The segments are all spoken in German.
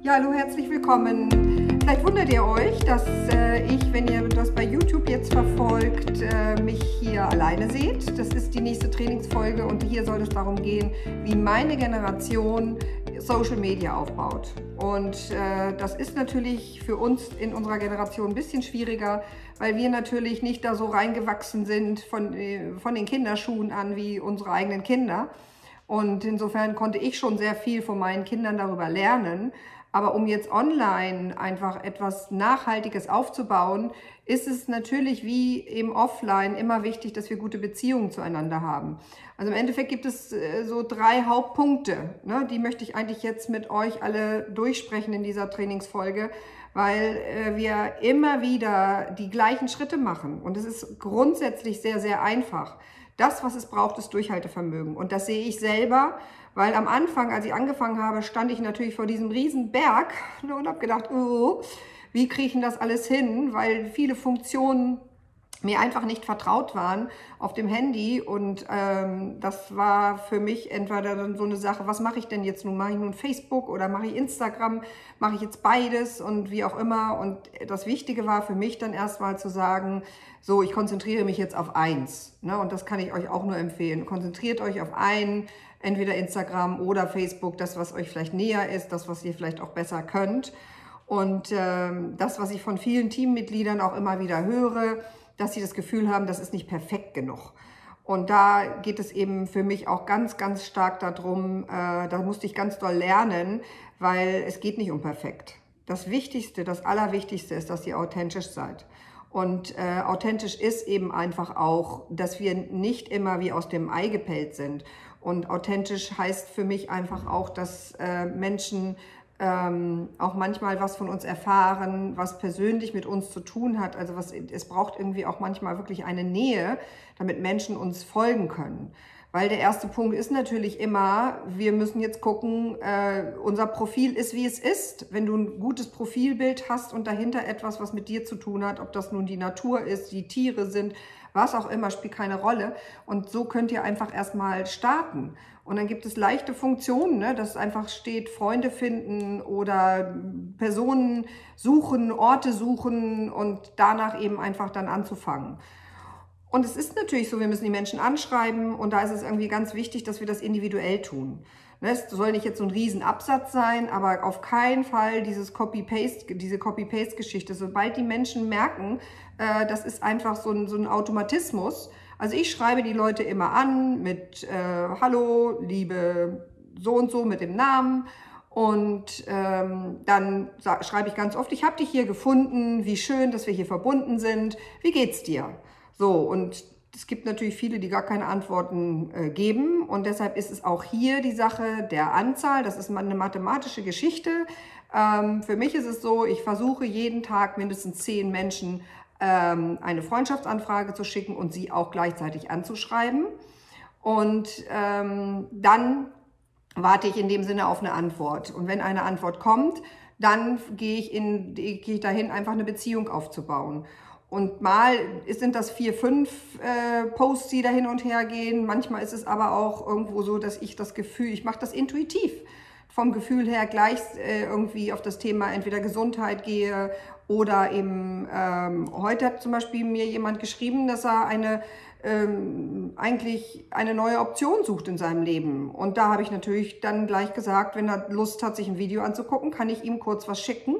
Ja, hallo, herzlich willkommen. Vielleicht wundert ihr euch, dass äh, ich, wenn ihr das bei YouTube jetzt verfolgt, äh, mich hier alleine seht. Das ist die nächste Trainingsfolge und hier soll es darum gehen, wie meine Generation Social Media aufbaut. Und äh, das ist natürlich für uns in unserer Generation ein bisschen schwieriger, weil wir natürlich nicht da so reingewachsen sind von, äh, von den Kinderschuhen an wie unsere eigenen Kinder. Und insofern konnte ich schon sehr viel von meinen Kindern darüber lernen. Aber um jetzt online einfach etwas Nachhaltiges aufzubauen, ist es natürlich wie im Offline immer wichtig, dass wir gute Beziehungen zueinander haben. Also im Endeffekt gibt es äh, so drei Hauptpunkte. Ne? Die möchte ich eigentlich jetzt mit euch alle durchsprechen in dieser Trainingsfolge, weil äh, wir immer wieder die gleichen Schritte machen. Und es ist grundsätzlich sehr, sehr einfach. Das, was es braucht, ist Durchhaltevermögen. Und das sehe ich selber, weil am Anfang, als ich angefangen habe, stand ich natürlich vor diesem riesen Berg und habe gedacht, oh, wie kriege ich das alles hin? Weil viele Funktionen mir einfach nicht vertraut waren auf dem Handy und ähm, das war für mich entweder dann so eine Sache, was mache ich denn jetzt nun? Mache ich nun Facebook oder mache ich Instagram? Mache ich jetzt beides und wie auch immer? Und das Wichtige war für mich dann erstmal zu sagen, so, ich konzentriere mich jetzt auf eins. Ne? Und das kann ich euch auch nur empfehlen. Konzentriert euch auf ein, entweder Instagram oder Facebook, das, was euch vielleicht näher ist, das, was ihr vielleicht auch besser könnt. Und ähm, das, was ich von vielen Teammitgliedern auch immer wieder höre, dass sie das Gefühl haben, das ist nicht perfekt genug. Und da geht es eben für mich auch ganz, ganz stark darum, äh, da musste ich ganz doll lernen, weil es geht nicht um perfekt. Das Wichtigste, das Allerwichtigste ist, dass ihr authentisch seid. Und äh, authentisch ist eben einfach auch, dass wir nicht immer wie aus dem Ei gepellt sind. Und authentisch heißt für mich einfach auch, dass äh, Menschen ähm, auch manchmal was von uns erfahren, was persönlich mit uns zu tun hat. Also was, es braucht irgendwie auch manchmal wirklich eine Nähe, damit Menschen uns folgen können. Weil der erste Punkt ist natürlich immer, wir müssen jetzt gucken, äh, unser Profil ist, wie es ist. Wenn du ein gutes Profilbild hast und dahinter etwas, was mit dir zu tun hat, ob das nun die Natur ist, die Tiere sind, was auch immer, spielt keine Rolle. Und so könnt ihr einfach erstmal starten. Und dann gibt es leichte Funktionen, ne, dass einfach steht, Freunde finden oder Personen suchen, Orte suchen und danach eben einfach dann anzufangen. Und es ist natürlich so, wir müssen die Menschen anschreiben und da ist es irgendwie ganz wichtig, dass wir das individuell tun. Ne, es soll nicht jetzt so ein Riesenabsatz sein, aber auf keinen Fall dieses Copy-Paste, diese Copy-Paste-Geschichte. Sobald die Menschen merken, äh, das ist einfach so ein, so ein Automatismus, also ich schreibe die Leute immer an mit äh, Hallo, liebe so und so mit dem Namen. Und ähm, dann schreibe ich ganz oft, ich habe dich hier gefunden, wie schön, dass wir hier verbunden sind. Wie geht's dir? So, und es gibt natürlich viele, die gar keine Antworten äh, geben. Und deshalb ist es auch hier die Sache der Anzahl. Das ist eine mathematische Geschichte. Ähm, für mich ist es so, ich versuche jeden Tag mindestens zehn Menschen ähm, eine Freundschaftsanfrage zu schicken und sie auch gleichzeitig anzuschreiben. Und ähm, dann warte ich in dem Sinne auf eine Antwort. Und wenn eine Antwort kommt, dann gehe ich, in, gehe ich dahin, einfach eine Beziehung aufzubauen. Und mal sind das vier, fünf äh, Posts, die da hin und her gehen. Manchmal ist es aber auch irgendwo so, dass ich das Gefühl, ich mache das intuitiv vom Gefühl her gleich äh, irgendwie auf das Thema entweder Gesundheit gehe oder eben ähm, heute hat zum Beispiel mir jemand geschrieben, dass er eine ähm, eigentlich eine neue Option sucht in seinem Leben. Und da habe ich natürlich dann gleich gesagt, wenn er Lust hat, sich ein Video anzugucken, kann ich ihm kurz was schicken.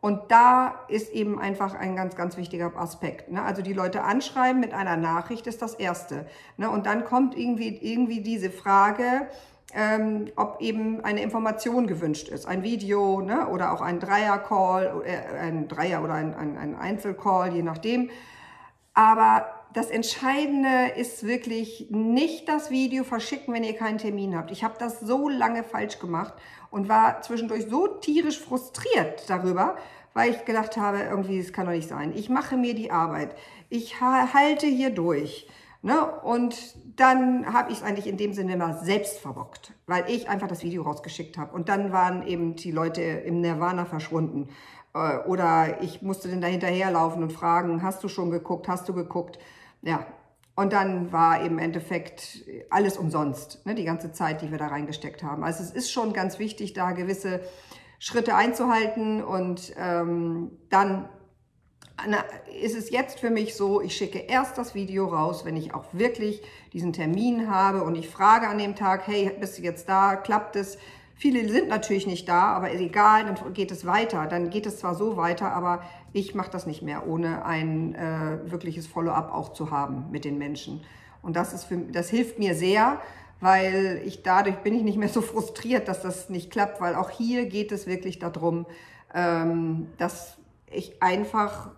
Und da ist eben einfach ein ganz, ganz wichtiger Aspekt. Ne? Also die Leute anschreiben mit einer Nachricht ist das Erste. Ne? Und dann kommt irgendwie, irgendwie diese Frage, ähm, ob eben eine Information gewünscht ist, ein Video ne, oder auch ein Dreier-Call, äh, ein Dreier- oder ein, ein, ein Einzelcall, je nachdem. Aber das Entscheidende ist wirklich nicht das Video verschicken, wenn ihr keinen Termin habt. Ich habe das so lange falsch gemacht und war zwischendurch so tierisch frustriert darüber, weil ich gedacht habe, irgendwie, es kann doch nicht sein. Ich mache mir die Arbeit. Ich halte hier durch. Ne? Und dann habe ich es eigentlich in dem Sinne immer selbst verbockt, weil ich einfach das Video rausgeschickt habe. Und dann waren eben die Leute im Nirvana verschwunden. Äh, oder ich musste dann da hinterherlaufen und fragen, hast du schon geguckt, hast du geguckt? Ja, und dann war im Endeffekt alles umsonst, ne, die ganze Zeit, die wir da reingesteckt haben. Also es ist schon ganz wichtig, da gewisse Schritte einzuhalten und ähm, dann ist es jetzt für mich so, ich schicke erst das Video raus, wenn ich auch wirklich diesen Termin habe und ich frage an dem Tag, hey, bist du jetzt da, klappt es? Viele sind natürlich nicht da, aber egal, dann geht es weiter. Dann geht es zwar so weiter, aber ich mache das nicht mehr, ohne ein äh, wirkliches Follow-up auch zu haben mit den Menschen. Und das, ist für, das hilft mir sehr, weil ich dadurch bin ich nicht mehr so frustriert, dass das nicht klappt, weil auch hier geht es wirklich darum, ähm, dass ich einfach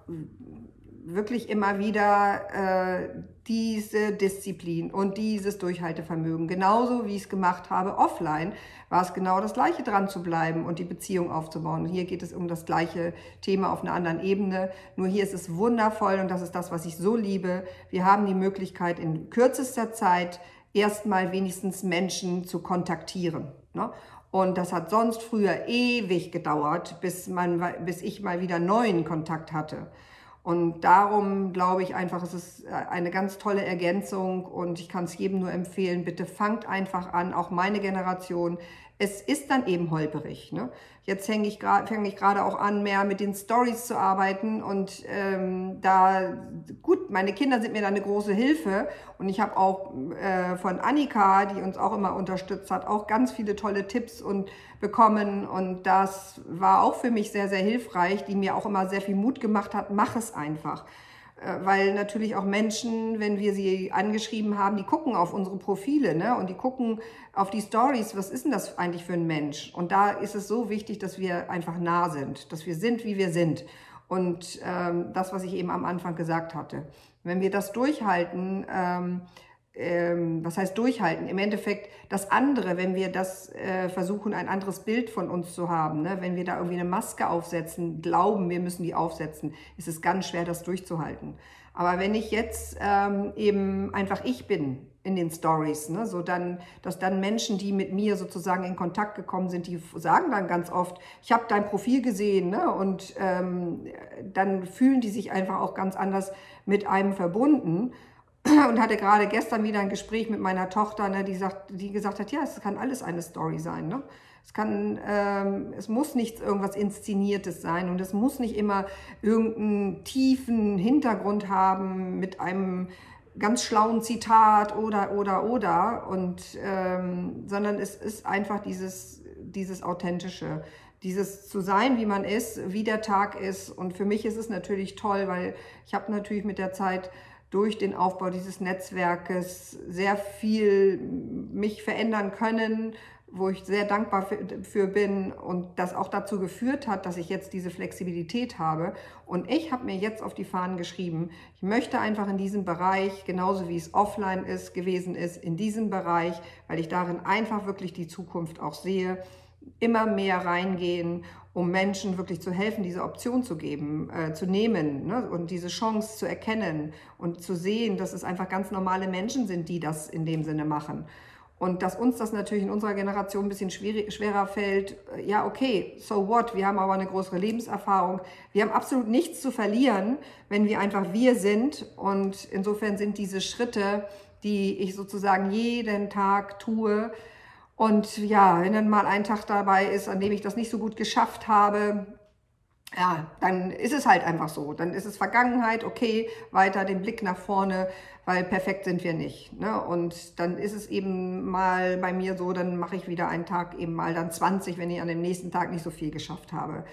wirklich immer wieder äh, diese Disziplin und dieses Durchhaltevermögen, genauso wie ich es gemacht habe offline, war es genau das Gleiche dran zu bleiben und die Beziehung aufzubauen. Und hier geht es um das gleiche Thema auf einer anderen Ebene. Nur hier ist es wundervoll und das ist das, was ich so liebe. Wir haben die Möglichkeit in kürzester Zeit erstmal wenigstens Menschen zu kontaktieren. Ne? Und das hat sonst früher ewig gedauert, bis, man, bis ich mal wieder neuen Kontakt hatte. Und darum glaube ich einfach, es ist äh, eine ganz tolle Ergänzung und ich kann es jedem nur empfehlen, bitte fangt einfach an, auch meine Generation. Es ist dann eben holperig. Ne? Jetzt fange ich gerade auch an, mehr mit den Stories zu arbeiten und ähm, da, gut, meine Kinder sind mir da eine große Hilfe und ich habe auch äh, von Annika, die uns auch immer unterstützt hat, auch ganz viele tolle Tipps und bekommen und das war auch für mich sehr, sehr hilfreich, die mir auch immer sehr viel Mut gemacht hat, mach es einfach weil natürlich auch Menschen, wenn wir sie angeschrieben haben, die gucken auf unsere Profile ne? und die gucken auf die Stories, was ist denn das eigentlich für ein Mensch? Und da ist es so wichtig, dass wir einfach nah sind, dass wir sind, wie wir sind. Und ähm, das, was ich eben am Anfang gesagt hatte. Wenn wir das durchhalten, ähm, ähm, was heißt durchhalten? Im Endeffekt das andere, wenn wir das äh, versuchen, ein anderes Bild von uns zu haben, ne? wenn wir da irgendwie eine Maske aufsetzen, glauben, wir müssen die aufsetzen, ist es ganz schwer, das durchzuhalten. Aber wenn ich jetzt ähm, eben einfach ich bin in den Stories, ne? so dann, dass dann Menschen, die mit mir sozusagen in Kontakt gekommen sind, die sagen dann ganz oft, ich habe dein Profil gesehen ne? und ähm, dann fühlen die sich einfach auch ganz anders mit einem verbunden und hatte gerade gestern wieder ein Gespräch mit meiner Tochter, ne, die, sagt, die gesagt hat, ja, es kann alles eine Story sein. Ne? Es, kann, ähm, es muss nichts irgendwas Inszeniertes sein und es muss nicht immer irgendeinen tiefen Hintergrund haben mit einem ganz schlauen Zitat oder, oder, oder, und, ähm, sondern es ist einfach dieses, dieses Authentische, dieses zu sein, wie man ist, wie der Tag ist. Und für mich ist es natürlich toll, weil ich habe natürlich mit der Zeit durch den Aufbau dieses Netzwerkes sehr viel mich verändern können, wo ich sehr dankbar für, bin und das auch dazu geführt hat, dass ich jetzt diese Flexibilität habe. Und ich habe mir jetzt auf die Fahnen geschrieben, ich möchte einfach in diesem Bereich, genauso wie es offline ist, gewesen ist, in diesem Bereich, weil ich darin einfach wirklich die Zukunft auch sehe, immer mehr reingehen um Menschen wirklich zu helfen, diese Option zu geben, äh, zu nehmen ne? und diese Chance zu erkennen und zu sehen, dass es einfach ganz normale Menschen sind, die das in dem Sinne machen. Und dass uns das natürlich in unserer Generation ein bisschen schwerer fällt, äh, ja, okay, so what? Wir haben aber eine größere Lebenserfahrung. Wir haben absolut nichts zu verlieren, wenn wir einfach wir sind. Und insofern sind diese Schritte, die ich sozusagen jeden Tag tue, und ja, wenn dann mal ein Tag dabei ist, an dem ich das nicht so gut geschafft habe, ja, dann ist es halt einfach so. Dann ist es Vergangenheit, okay, weiter den Blick nach vorne, weil perfekt sind wir nicht. Ne? Und dann ist es eben mal bei mir so, dann mache ich wieder einen Tag eben mal dann 20, wenn ich an dem nächsten Tag nicht so viel geschafft habe.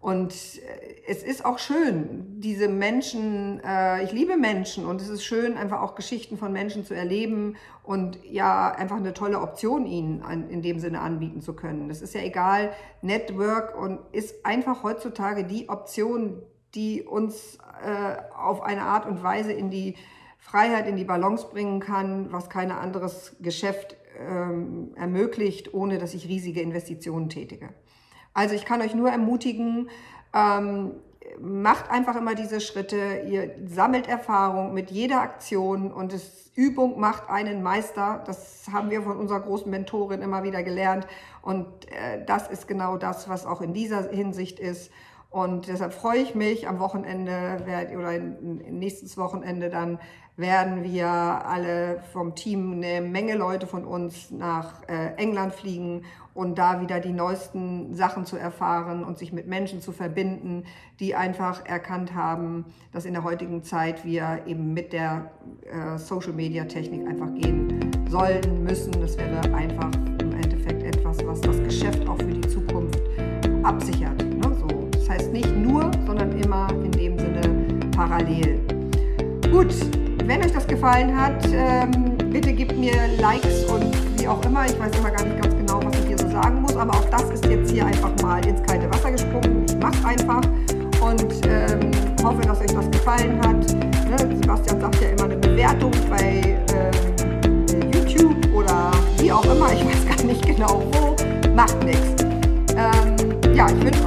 Und äh, es ist auch schön, diese Menschen, äh, ich liebe Menschen und es ist schön, einfach auch Geschichten von Menschen zu erleben und ja, einfach eine tolle Option ihnen an, in dem Sinne anbieten zu können. Das ist ja egal, Network und ist einfach heutzutage die Option, die uns äh, auf eine Art und Weise in die Freiheit, in die Balance bringen kann, was kein anderes Geschäft ähm, ermöglicht, ohne dass ich riesige Investitionen tätige. Also ich kann euch nur ermutigen, ähm, macht einfach immer diese Schritte, ihr sammelt Erfahrung mit jeder Aktion und es, Übung macht einen Meister. Das haben wir von unserer großen Mentorin immer wieder gelernt und äh, das ist genau das, was auch in dieser Hinsicht ist. Und deshalb freue ich mich am Wochenende oder nächstes Wochenende dann werden wir alle vom Team, eine Menge Leute von uns nach äh, England fliegen und da wieder die neuesten Sachen zu erfahren und sich mit Menschen zu verbinden, die einfach erkannt haben, dass in der heutigen Zeit wir eben mit der äh, Social-Media-Technik einfach gehen sollen, müssen. Das wäre parallel. Gut, wenn euch das gefallen hat, ähm, bitte gebt mir Likes und wie auch immer. Ich weiß immer gar nicht ganz genau, was ich hier so sagen muss, aber auch das ist jetzt hier einfach mal ins kalte Wasser gesprungen. Ich mache einfach und ähm, hoffe, dass euch das gefallen hat. Ne? Sebastian sagt ja immer eine Bewertung bei ähm, YouTube oder wie auch immer. Ich weiß gar nicht genau wo. Macht nichts. Ähm, ja, ich wünsche